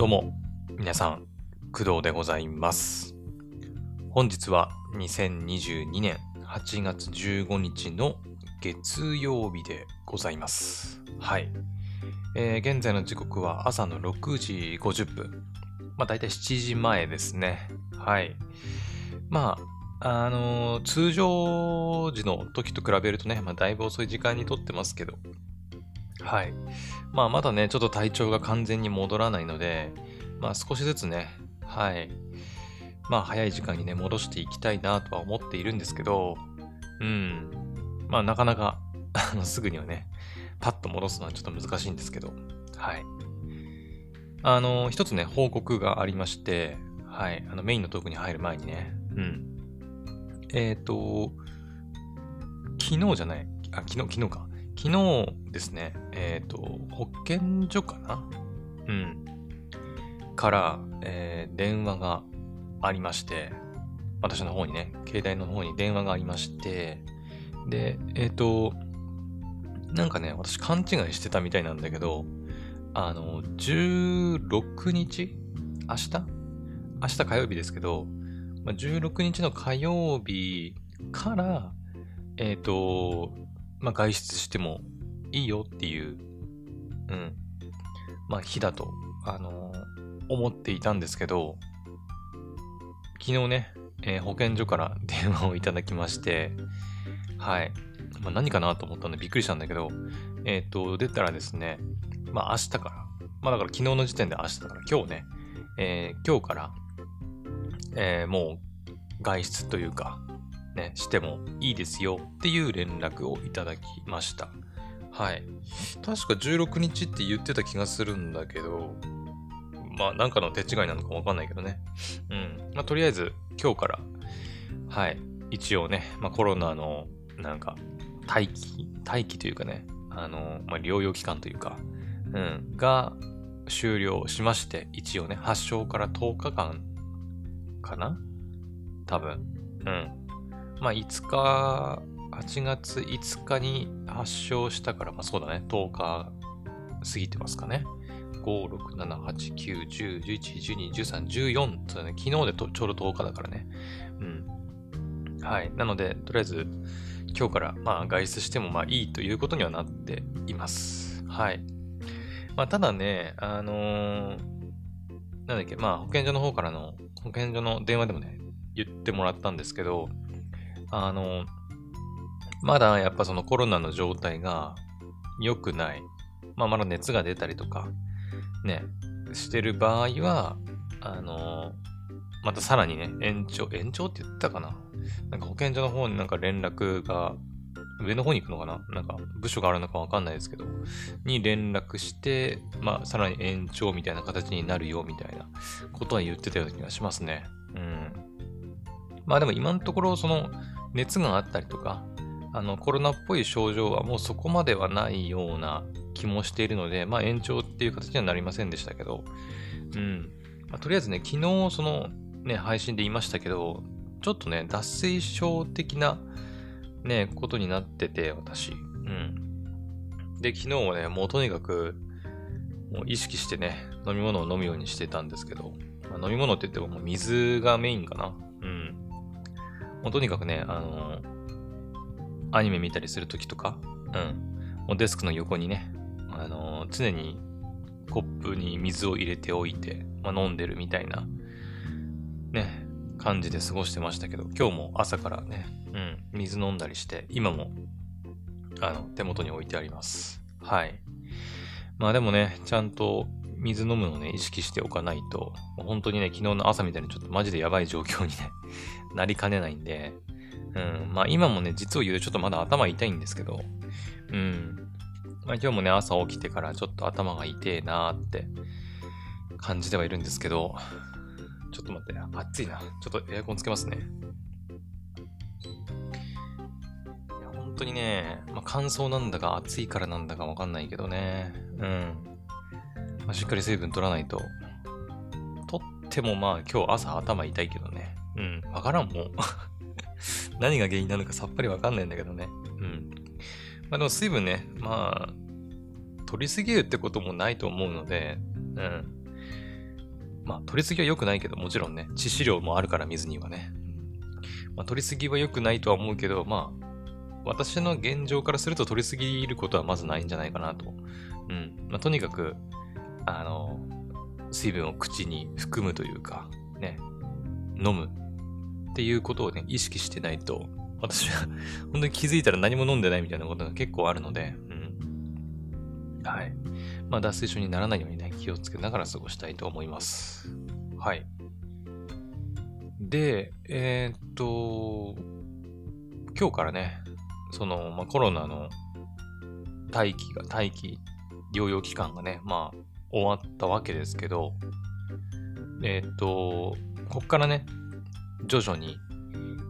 どうも、皆さん、工藤でございます。本日は2022年8月15日の月曜日でございます。はい。えー現在の時刻は朝の6時50分。まあ、大体7時前ですね。はい。まあ、あのー通常時の時と比べるとね、まあ、だいぶ遅い時間にとってますけど、はい。まあ、まだね、ちょっと体調が完全に戻らないので、まあ、少しずつね、はい。まあ、早い時間にね、戻していきたいなとは思っているんですけど、うん。まあ、なかなか、あのすぐにはね、パッと戻すのはちょっと難しいんですけど、はい。あの、一つね、報告がありまして、はい。あの、メインのトークに入る前にね、うん。えっ、と、昨日じゃない、あ、昨日、昨日か。昨日ですね、えっ、と、保健所かな？うん。から、えー電話がありまして、私の方にね、携帯の方に電話がありまして、で、えっ、と、なんかね、私勘違いしてたみたいなんだけど、あの、16日？明日？明日火曜日ですけど、ま、16日の火曜日から、えっ、と、まあ、外出してもいいよっていう、うん、まあ、日だと、あの思っていたんですけど、昨日ね、えー保健所から電話をいただきまして、はい。まあ、何かなと思ったんでびっくりしたんだけど、えっ、と、出たらですね、まあ明日から、まあだから昨日の時点で明日だから今日ね、えー今日から、えーもう外出というか、ね、してもいいですよっていう連絡をいただきました。はい。確か16日って言ってた気がするんだけど、まあなんかの手違いなのかわかんないけどね。うん。まあとりあえず今日から、はい。一応ね、まあコロナのなんか待機、待機というかね、あの、まあ療養期間というか、うん、が終了しまして、一応ね、発症から10日間かな？多分。うん。まあ5日、8月5日に発症したから、まあそうだね、10日過ぎてますかね。5、6、7、8、9、10、11、12、13、14そうね、昨日でちょうど10日だからね。うん。はい。なので、とりあえず、今日から、まあ、外出しても、まあ、いいということにはなっています。はい。まあ、ただね、あのーなんだっけ、まあ、保健所の方からの、保健所の電話でもね、言ってもらったんですけど、あのまだやっぱそのコロナの状態が良くない。まあ、まだ熱が出たりとか、ね、してる場合は、あのまたさらにね、延長、延長って言ったかな？なんか保健所の方になんか連絡が、上の方に行くのかな？なんか部署があるのかわかんないですけど、に連絡して、まあ、さらに延長みたいな形になるよみたいなことは言ってたような気がしますね。うん。まあでも今のところ、その熱があったりとか、あのコロナっぽい症状はもうそこまではないような気もしているので、まあ延長っていう形にはなりませんでしたけど、うん。まあ、とりあえずね、昨日そのね、配信で言いましたけど、ちょっとね、脱水症的なね、ことになってて、私。うん。で、昨日はね、もうとにかく、もう意識してね、飲み物を飲むようにしてたんですけど、まあ飲み物って言ってももう水がメインかな。うん。もうとにかくね、あのアニメ見たりするときとか、うん。もうデスクの横にね、あの常にコップに水を入れておいて、まあ、飲んでるみたいな、ね、感じで過ごしてましたけど、今日も朝からね、うん、水飲んだりして、今も、あの、手元に置いてあります。はい。まあでもね、ちゃんと水飲むのをね、意識しておかないと、本当にね、昨日の朝みたいにちょっとマジでやばい状況にね、なりかねないんで、うん、まあ今もね、実を言うとちょっとまだ頭痛いんですけど、うん、まあ今日もね、朝起きてからちょっと頭が痛えなーって感じではいるんですけど、ちょっと待って、暑いな。ちょっとエアコンつけますね。いや本当にね、まあ、乾燥なんだか暑いからなんだかわかんないけどね。うん。まあ、しっかり水分取らないと。取ってもまあ今日朝頭痛いけどね。うん。わからんもん。何が原因なのかさっぱりわかんないんだけどね。うん。まあでも水分ね、まあ、取りすぎるってこともないと思うので、うん。まあ、取りすぎは良くないけど、もちろんね、致死量もあるから水にはね。まあ、取りすぎは良くないとは思うけど、まあ、私の現状からすると取りすぎることはまずないんじゃないかなと。うん。まあ、とにかく、あの、水分を口に含むというか、ね、飲むっていうことをね、意識してないと、私は 本当に気づいたら何も飲んでないみたいなことが結構あるので、うん。はい。まあ、脱水症にならないようにね、気をつけながら過ごしたいと思います。はい。で、えー、っと、今日からね、その、まあ、コロナの待機が、待機、療養期間がね、まあ、終わったわけですけど、えー、っと、こっからね、徐々に、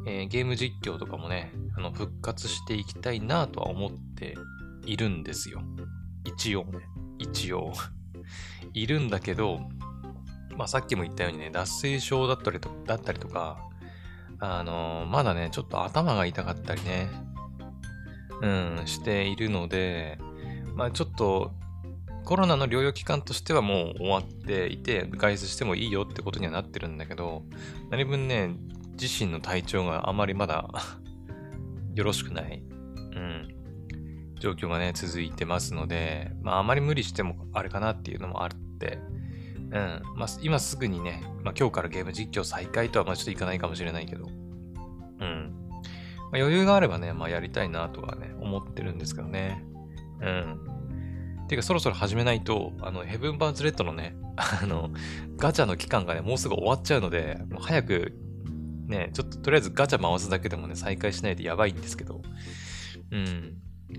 えー、ゲーム実況とかもね、あの復活していきたいなとは思っているんですよ。一応ね。一応 いるんだけど、まあ、さっきも言ったようにね、脱水症だったりとだったりとか、あのー、まだね、ちょっと頭が痛かったりね、うん、しているので、まあちょっとコロナの療養期間としてはもう終わっていて、外出してもいいよってことにはなってるんだけど、何分ね、自身の体調があまりまだ よろしくない、うん、状況がね、続いてますので、まああまり無理してもあれかなっていうのもあって、うん、まあ今すぐにね、まあ今日からゲーム実況再開とはまあちょっといかないかもしれないけど、うん。まあ、余裕があればね、まあやりたいなとはね、思ってるんですけどね。うん。ていうかそろそろ始めないと、あの、ヘブンバーズレッドのね、あの、ガチャの期間がね、もうすぐ終わっちゃうので、もう早く、ね、ちょっととりあえずガチャ回すだけでもね、再開しないとやばいんですけど、うん。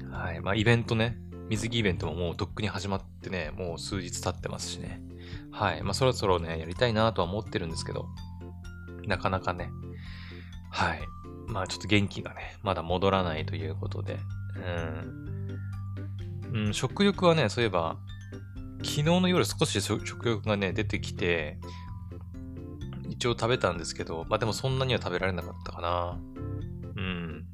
はい。まあ、イベントね、水着イベントももうとっくに始まってね、もう数日経ってますしね。はい。まあ、そろそろね、やりたいなとは思ってるんですけど、なかなかね、はい。まあちょっと元気がね、まだ戻らないということで、うん。うん、食欲はね、そういえば、昨日の夜少し食欲がね、出てきて、一応食べたんですけど、まあでもそんなには食べられなかったかな。うん。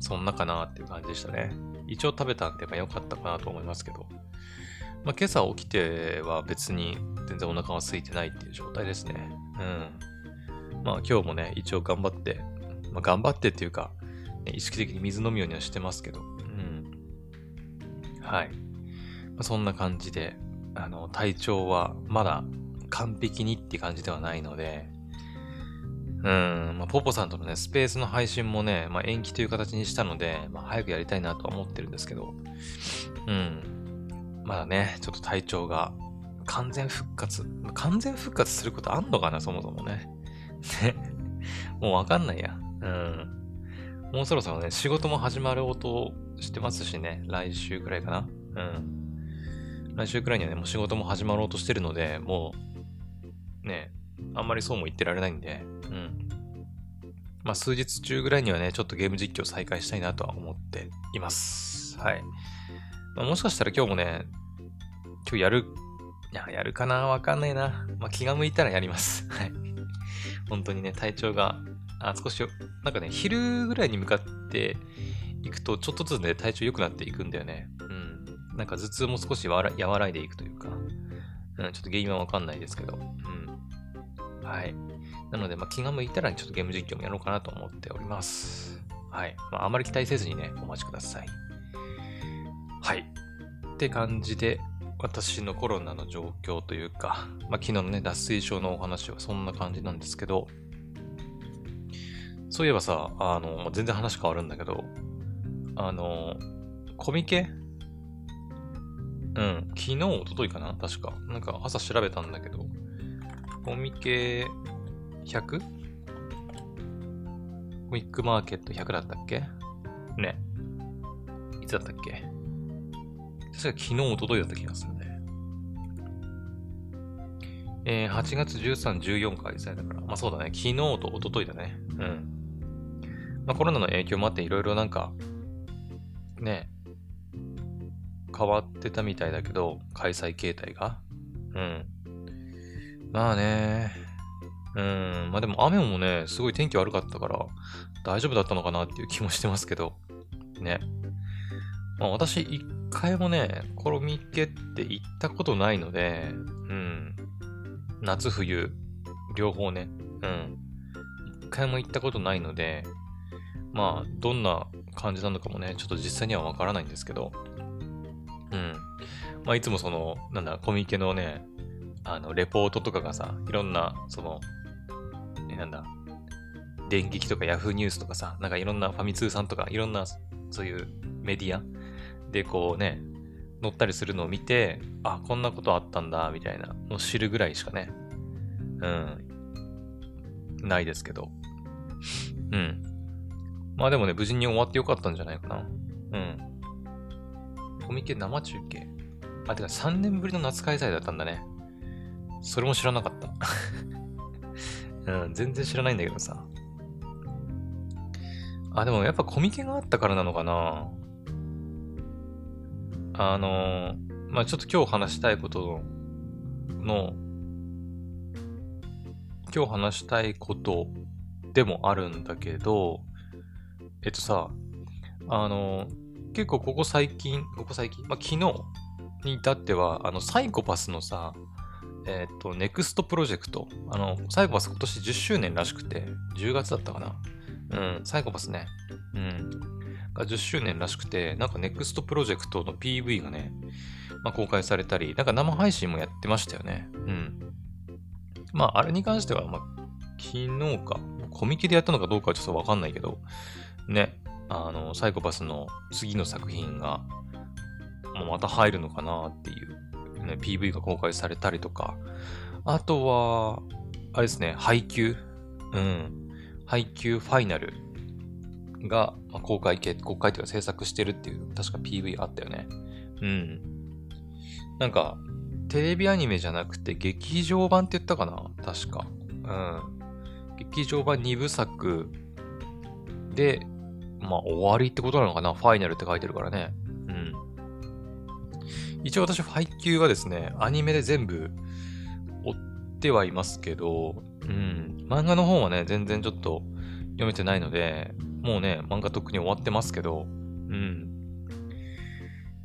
そんなかなっていう感じでしたね。一応食べたんで、まあ良かったかなと思いますけど。まあ今朝起きては別に全然お腹が空いてないっていう状態ですね。うん。まあ今日もね、一応頑張ってまあ、頑張ってっていうか、ね、意識的に水飲むようにはしてますけど、はい。ま、そんな感じで、あの、体調はまだ完璧にって感じではないので、うん、まあ、ポポさんとのね、スペースの配信もね、まあ、延期という形にしたので、まあ、早くやりたいなとは思ってるんですけど、うん。まだね、ちょっと体調が完全復活。完全復活することあんのかな、そもそもね。ね。もうわかんないや。うん。もうそろそろね、仕事も始まる音してますしね、来週くらいかな。うん。来週くらいにはね、もう仕事も始まろうとしてるので、もう、ね、あんまりそうも言ってられないんで、うん。まあ、数日中ぐらいにはね、ちょっとゲーム実況再開したいなとは思っています。はい。まあ、もしかしたら今日もね、今日やる、や、やるかな？わかんないな。まあ、気が向いたらやります。はい。本当にね、体調があ少し、なんかね、昼ぐらいに向かっていくと、ちょっとずつね、体調良くなっていくんだよね。うん。なんか頭痛も少し和らいでいくというか、うん、ちょっと原因はわかんないですけど、うん。はい。なので、まあ、気が向いたら、ちょっとゲーム実況もやろうかなと思っております。はい。まあ、あまり期待せずにね、お待ちください。はい。って感じで、私のコロナの状況というか、まあ、昨日のね、脱水症のお話はそんな感じなんですけど、そういえばさ、あの、全然話変わるんだけど、あの、コミケ？うん、昨日、おとといかな？確か。なんか朝調べたんだけど、コミケ 100? コミックマーケット100だったっけ？ね。いつだったっけ？確か昨日、おとといだった気がするね。えー、8月13、14開催だから。まあそうだね。昨日とおとといだね。うん。まあ、コロナの影響もあっていろいろなんか、ね、変わってたみたいだけど、開催形態が。うん。まあね、うん、まあでも雨もね、すごい天気悪かったから、大丈夫だったのかなっていう気もしてますけど、ね。まあ私、一回もね、コロミケって行ったことないので、うん。夏冬、両方ね、うん。一回も行ったことないので、まあ、どんな感じなのかもね、ちょっと実際にはわからないんですけど、うん。まあ、いつもその、なんだ、コミケのね、あの、レポートとかがさ、いろんな、その、え、なんだ、電撃とかヤフーニュースとかさ、なんかいろんなファミ通さんとか、いろんな、そういうメディアでこうね、載ったりするのを見て、あ、こんなことあったんだ、みたいなのを知るぐらいしかね、うん、ないですけど。うん。まあでもね、無事に終わってよかったんじゃないかな。うん。コミケ生中継？あ、てか3年ぶりの夏開催だったんだね。それも知らなかった。うん、全然知らないんだけどさ。あ、でもやっぱコミケがあったからなのかな。あのまあちょっと今日話したいことの、今日話したいことでもあるんだけど、えっとさ、あの結構ここ最近、ここ最近、まあ、昨日に至っては、あの、サイコパスのさ、えっ、と、ネクストプロジェクト、あの、サイコパス今年10周年らしくて、10月だったかな。うん、サイコパスね。うん。が10周年らしくて、なんかネクストプロジェクトの PV がね、まあ、公開されたり、なんか生配信もやってましたよね。うん。まあ、あれに関しては、まあ、昨日か、コミケでやったのかどうかはちょっとわかんないけど、ね、あの、サイコパスの次の作品が、もうまた入るのかなっていう、ね、PV が公開されたりとか、あとは、あれですね、配給うん。配給ファイナルが、ま、公開系、公開というか制作してるっていう、確か PV あったよね。うん。なんか、テレビアニメじゃなくて劇場版って言ったかな？確か。うん。劇場版2部作で、まあ終わりってことなのかな？ファイナルって書いてるからね。うん。一応私、ファイ級はですね、アニメで全部追ってはいますけど、うん。漫画の方はね、全然ちょっと読めてないので、もうね、漫画とっくに終わってますけど、うん。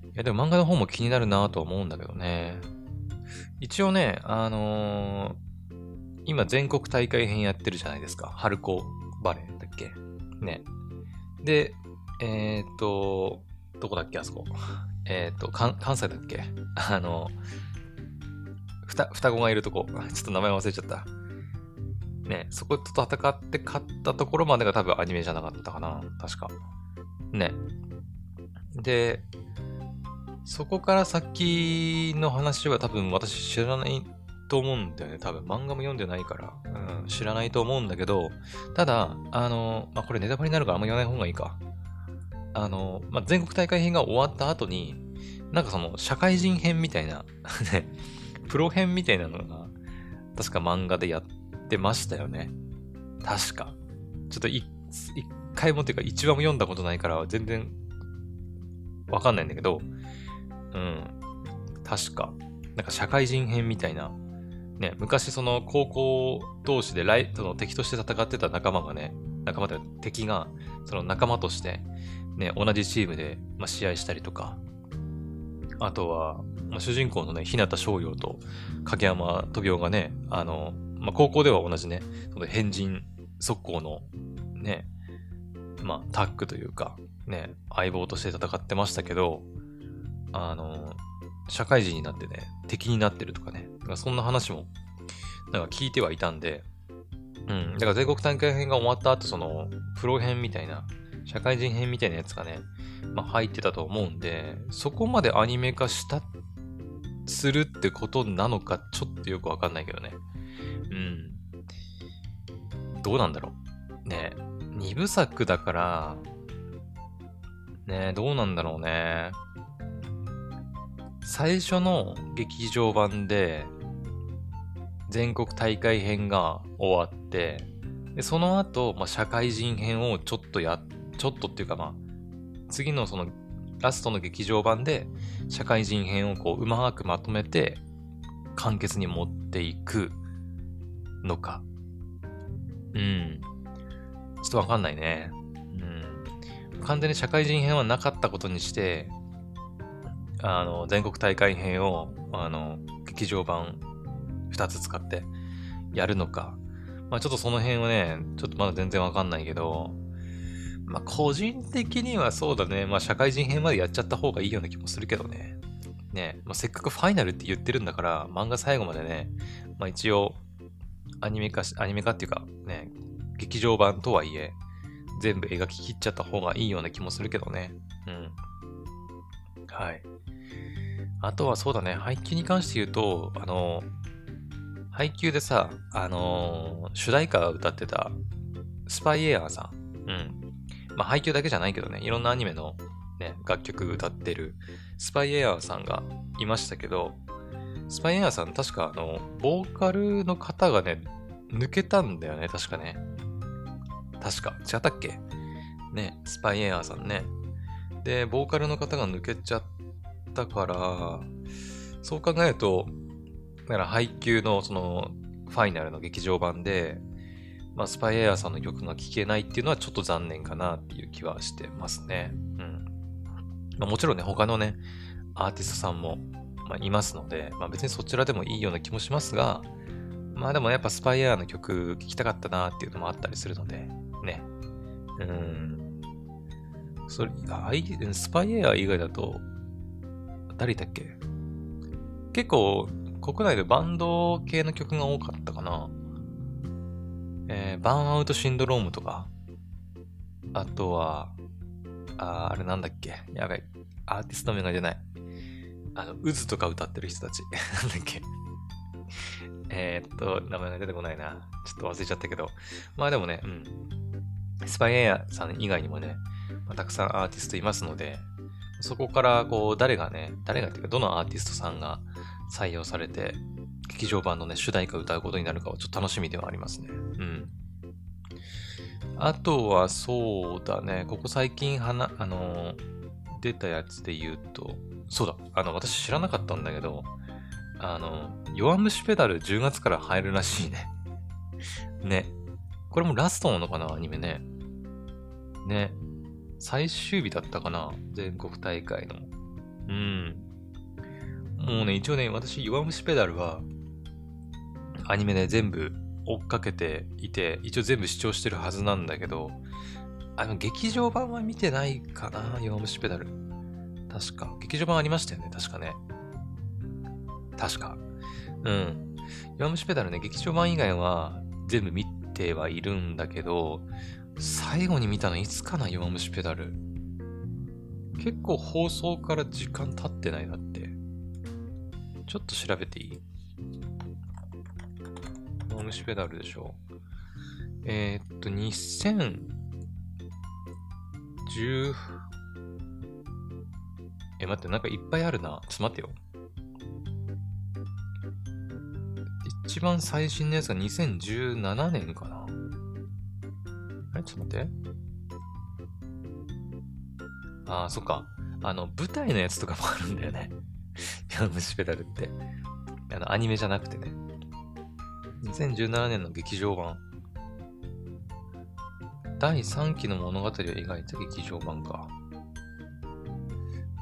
いや、でも漫画の方も気になるなとは思うんだけどね。一応ね、あのー、今全国大会編やってるじゃないですか。春高バレーだっけ？ね。で、えっ、と、どこだっけあそこ。えっ、と、関西だっけ？あの、双子がいるとこ。ちょっと名前忘れちゃった。ね、そこと戦って勝ったところまでが多分アニメじゃなかったかな。確か。ね。で、そこから先の話は多分私知らないと思うんだよね。多分漫画も読んでないから、うん、知らないと思うんだけど、ただ、あの、まあ、これネタバレになるからあんま言わない方がいいか。あの、まあ、全国大会編が終わった後に、なんかその社会人編みたいな ね、プロ編みたいなのが、確か漫画でやっってましたよね。確か。ちょっと一回もっていうか一話も読んだことないから全然わかんないんだけど、うん。確か。なんか社会人編みたいな。ね、昔その高校同士でライその敵として戦ってた仲間がね、仲間で敵がその仲間としてね、同じチームで、まあ、試合したりとか、あとは、まあ、主人公のね、日向翔陽と影山飛雄がね、あの、まあ、高校では同じね、その変人速攻のね、まあ、タッグというか、ね、相棒として戦ってましたけど、あの、社会人になってね、敵になってるとかね、かそんな話も、なんか聞いてはいたんで、うん、だから全国大会編が終わった後、その、プロ編みたいな、社会人編みたいなやつがね、まあ、入ってたと思うんで、そこまでアニメ化した、するってことなのか、ちょっとよくわかんないけどね。うん。どうなんだろう。ね二部作だから、ねどうなんだろうね。最初の劇場版で、全国大会編が終わって、でその後、まあ、社会人編をちょっとや、ちょっとっていうかまあ、次のそのラストの劇場版で社会人編をこううまくまとめて完結に持っていくのか。うん。ちょっとわかんないね。うん。完全に社会人編はなかったことにして、あの、全国大会編を、あの、劇場版2つ使ってやるのか。まあちょっとその辺はね、ちょっとまだ全然わかんないけど、まあ個人的にはそうだね、まあ社会人編までやっちゃった方がいいような気もするけどね。ね、まあ、せっかくファイナルって言ってるんだから、漫画最後までね、まあ一応、アニメ化し、アニメ化っていうか、ね、劇場版とはいえ、全部描き切っちゃった方がいいような気もするけどね。うん。はい。あとはそうだね、配給に関して言うと、あの、配給でさ、あの、主題歌を歌ってた、スパイエアーさん。うん。まあ、配給だけじゃないけどね、いろんなアニメのね、楽曲歌ってる、スパイエアーさんがいましたけど、スパイエアーさん、確かあの、ボーカルの方がね、抜けたんだよね、確かね。確か。違ったっけ？ね、スパイエアーさんね。で、ボーカルの方が抜けちゃったから、そう考えると、だから配給のそのファイナルの劇場版で、まあ、スパイエアーさんの曲が聴けないっていうのはちょっと残念かなっていう気はしてますね。うん。まあ、もちろんね、他のね、アーティストさんも、ま、いますので、まあ、別にそちらでもいいような気もしますが、まあでもやっぱスパイエアーの曲聴きたかったなっていうのもあったりするので、ね。うん。それ、あスパイエア以外だと、誰だっけ？結構、国内でバンド系の曲が多かったかな。えー、バーンアウトシンドロームとか、あとは、ああれなんだっけ？やばい。アーティスト名が出ない。あの、渦とか歌ってる人たち。なんだっけ？え、っと、名前が出てこないな。ちょっと忘れちゃったけど。まあでもね、うん。スパイエアさん以外にもね、まあ、たくさんアーティストいますので、そこからこう、誰がね、誰がっていうか、どのアーティストさんが採用されて、劇場版のね、主題歌を歌うことになるかはちょっと楽しみではありますね。うん。あとはそうだね、ここ最近はな、あの、出たやつで言うと、そうだ、あの、私知らなかったんだけど、あの、弱虫ペダル10月から入るらしいね。ね。これもラストなのかな、アニメね。ね。最終日だったかな、全国大会の。うん。もうね、一応ね、私、弱虫ペダルは、アニメで全部追っかけていて、一応全部視聴してるはずなんだけど、あの、劇場版は見てないかな、弱虫ペダル。確か。劇場版ありましたよね、確かね。確か。うん。弱虫ペダルね、劇場版以外は全部見てはいるんだけど、最後に見たのいつかな、弱虫ペダル。結構放送から時間経ってないなって。ちょっと調べていい？マムシペダルでしょう。えー、っと、2010、え、待って、なんかいっぱいあるな。ちょっと待ってよ。一番最新のやつが2017年かな。あれちょっと待って。ああ、そっか。あの、舞台のやつとかもあるんだよね。ヤムシペダルって。あの、アニメじゃなくてね。2017年の劇場版。第3期の物語を描いた劇場版か。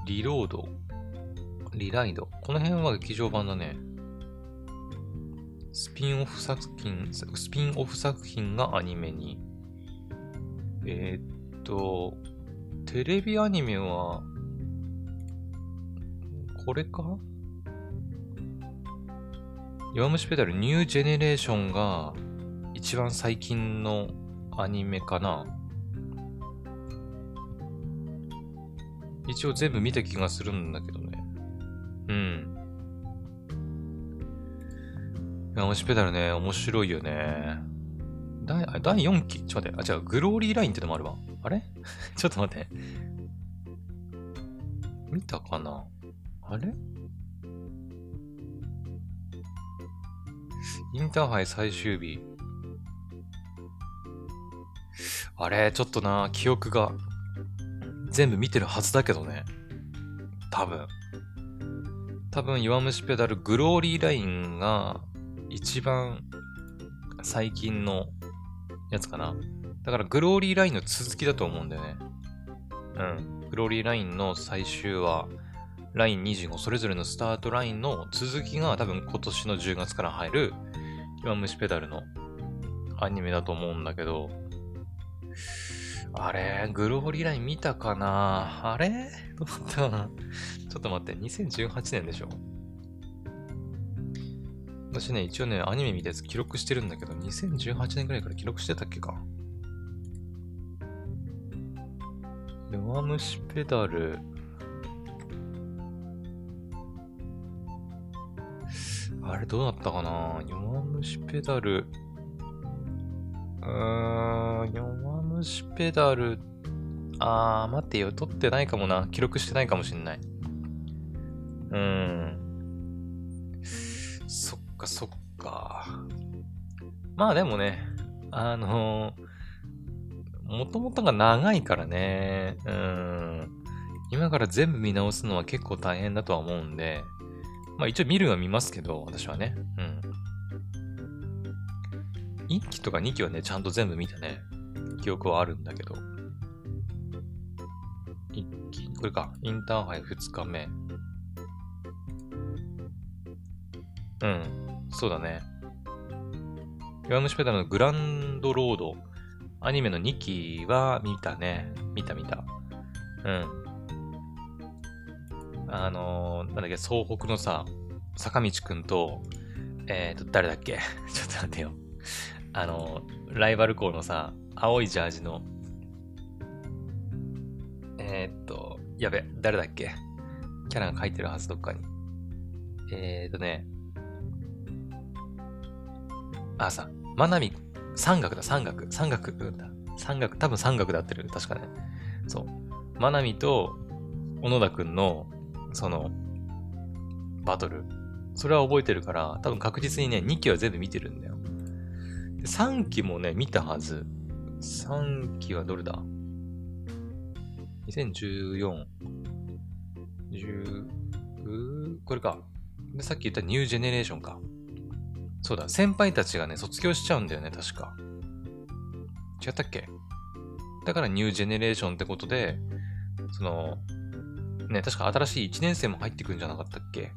リロード。リライド。この辺は劇場版だね。スピンオフ作品、スピンオフ作品がアニメに。えー、っと、テレビアニメは、これか？弱虫ペダルニュージェネレーションが一番最近のアニメかな。一応全部見た気がするんだけどね。うん。弱虫ペダルね、面白いよね。第第4期？ちょっと待って。あ、違う、グローリーラインってのもあるわ。あれ？ちょっと待って。見たかな？あれ？インターハイ最終日。あれ、ちょっとな、記憶が全部見てるはずだけどね。多分。多分、弱虫ペダルグローリーラインが一番最近のやつかな。だからグローリーラインの続きだと思うんだよね。うん。グローリーラインの最終話ライン25それぞれのスタートラインの続きが多分今年の10月から入る弱虫ペダルのアニメだと思うんだけど、あれグローリーライン見たかな？あれ？どうだったかな？ちょっと待って、2018年でしょ？私ね、一応ね、アニメ見たやつ記録してるんだけど、2018年くらいから記録してたっけか弱虫ペダル。あれどうなったかな？弱虫ペダル。うーん、弱虫ペダル。あー、待ってよ。撮ってないかもな。記録してないかもしんない。うーん。そっかそっか。まあでもね、あの、もともとが長いからね、うん。今から全部見直すのは結構大変だとは思うんで、まあ一応見るは見ますけど、私はね。うん。1期とか2期はね、ちゃんと全部見たね。記憶はあるんだけど。1期、これか。インターハイ2日目。うん。そうだね。弱虫ペダルのグランドロード。アニメの2期は見たね。見た見た。うん。あのー、なんだっけ、総北のさ、坂道くんと、えっ、ー、と、誰だっけ？ちょっと待ってよ。あの、ライバル校のさ、青いジャージの、え、っと、やべ、誰だっけ？キャラが書いてるはず、どっかに。え、っとね、あ、さ、まなみ、三角だ、三角、三角だ。三角、多分三角で合ってる。確かね。そう。まなみと、小野田くんの、その、バトル。それは覚えてるから、多分確実にね、2期は全部見てるんだよ。3期もね、見たはず。3期はどれだ ?2014、10、これか。で、さっき言ったニュージェネレーションか。そうだ、先輩たちがね、卒業しちゃうんだよね、確か。違ったっけ？だからニュージェネレーションってことで、その、ね、確か新しい1年生も入ってくんじゃなかったっけ？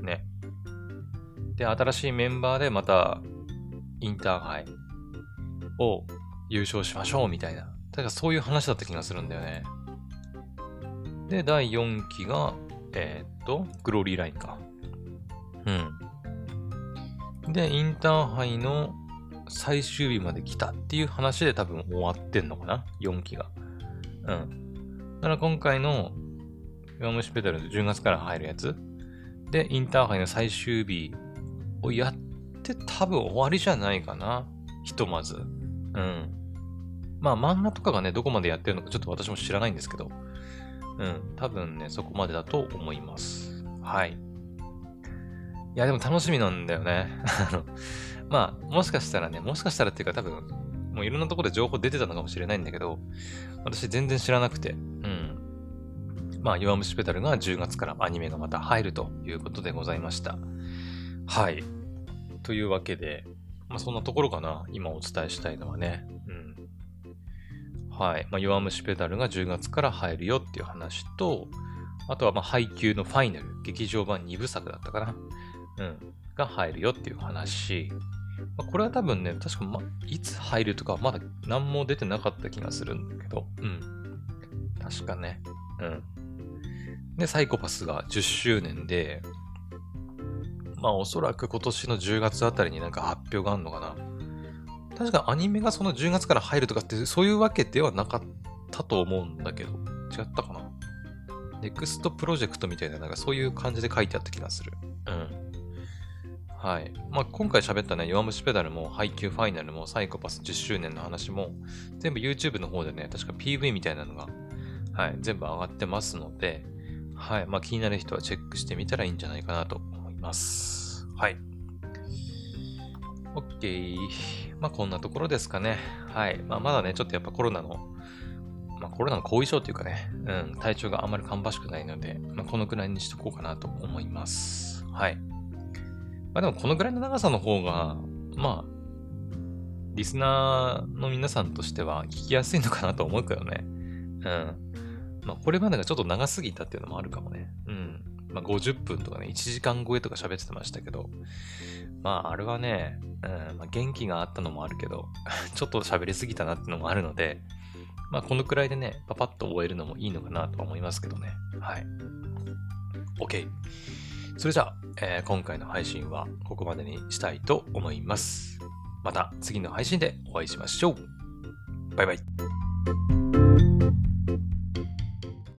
ね。で、新しいメンバーでまたインターハイを優勝しましょうみたいな。だからそういう話だった気がするんだよね。で、第4期が、えー、っと、グローリーラインか。うん。で、インターハイの最終日まで来たっていう話で多分終わってんのかな ?4 期が。うん。だから今回の弱虫ペダル10月から入るやつで、インターハイの最終日をやって多分終わりじゃないかな。ひとまず。うん。まあ漫画とかがね、どこまでやってるのかちょっと私も知らないんですけど。うん。多分ね、そこまでだと思います。はい。いや、でも楽しみなんだよね。あのまあ、もしかしたらね、もしかしたらっていうか多分、もういろんなところで情報出てたのかもしれないんだけど、私全然知らなくて、うん。まあ、弱虫ペダルが10月からアニメがまた入るということでございました。はい。というわけで、まあ、そんなところかな。今お伝えしたいのはね。うん。はい。まあ、弱虫ペダルが10月から入るよっていう話と、あとは、まあ、配給のファイナル、劇場版2部作だったかな。うん。が入るよっていう話。まあ、これは多分ね、確か、まあ、いつ入るとかまだ何も出てなかった気がするんだけど、うん。確かね。うん。で、サイコパスが10周年で、まあおそらく今年の10月あたりになんか発表があるのかな。確かアニメがその10月から入るとかってそういうわけではなかったと思うんだけど、違ったかなネクストプロジェクトみたいななんかそういう感じで書いてあった気がする。うん。はい。まあ今回喋ったね、弱虫ペダルも配給ファイナルもサイコパス10周年の話も全部 YouTube の方でね、確か PV みたいなのが、はい、全部上がってますので、はい。まあ気になる人はチェックしてみたらいいんじゃないかなと思います。はい。OK。まあ、こんなところですかね。はい。まあ、まだね、ちょっとやっぱコロナの、まあ、コロナの後遺症というかね、うん、体調があんまり芳しくないので、まあ、このくらいにしとこうかなと思います。はい。まあ、でも、このぐらいの長さの方が、まあ、リスナーの皆さんとしては聞きやすいのかなと思うけどね。うん。まあ、これまでがちょっと長すぎたっていうのもあるかもね。うん。まあ、50分とかね、1時間超えとか喋ってましたけど、まあ、あれはね、うんまあ、元気があったのもあるけど、ちょっと喋りすぎたなっていうのもあるので、まあ、このくらいでね、パパッと終えるのもいいのかなと思いますけどね。はい。OK。それじゃあ、えー、今回の配信はここまでにしたいと思います。また次の配信でお会いしましょう。バイバイ。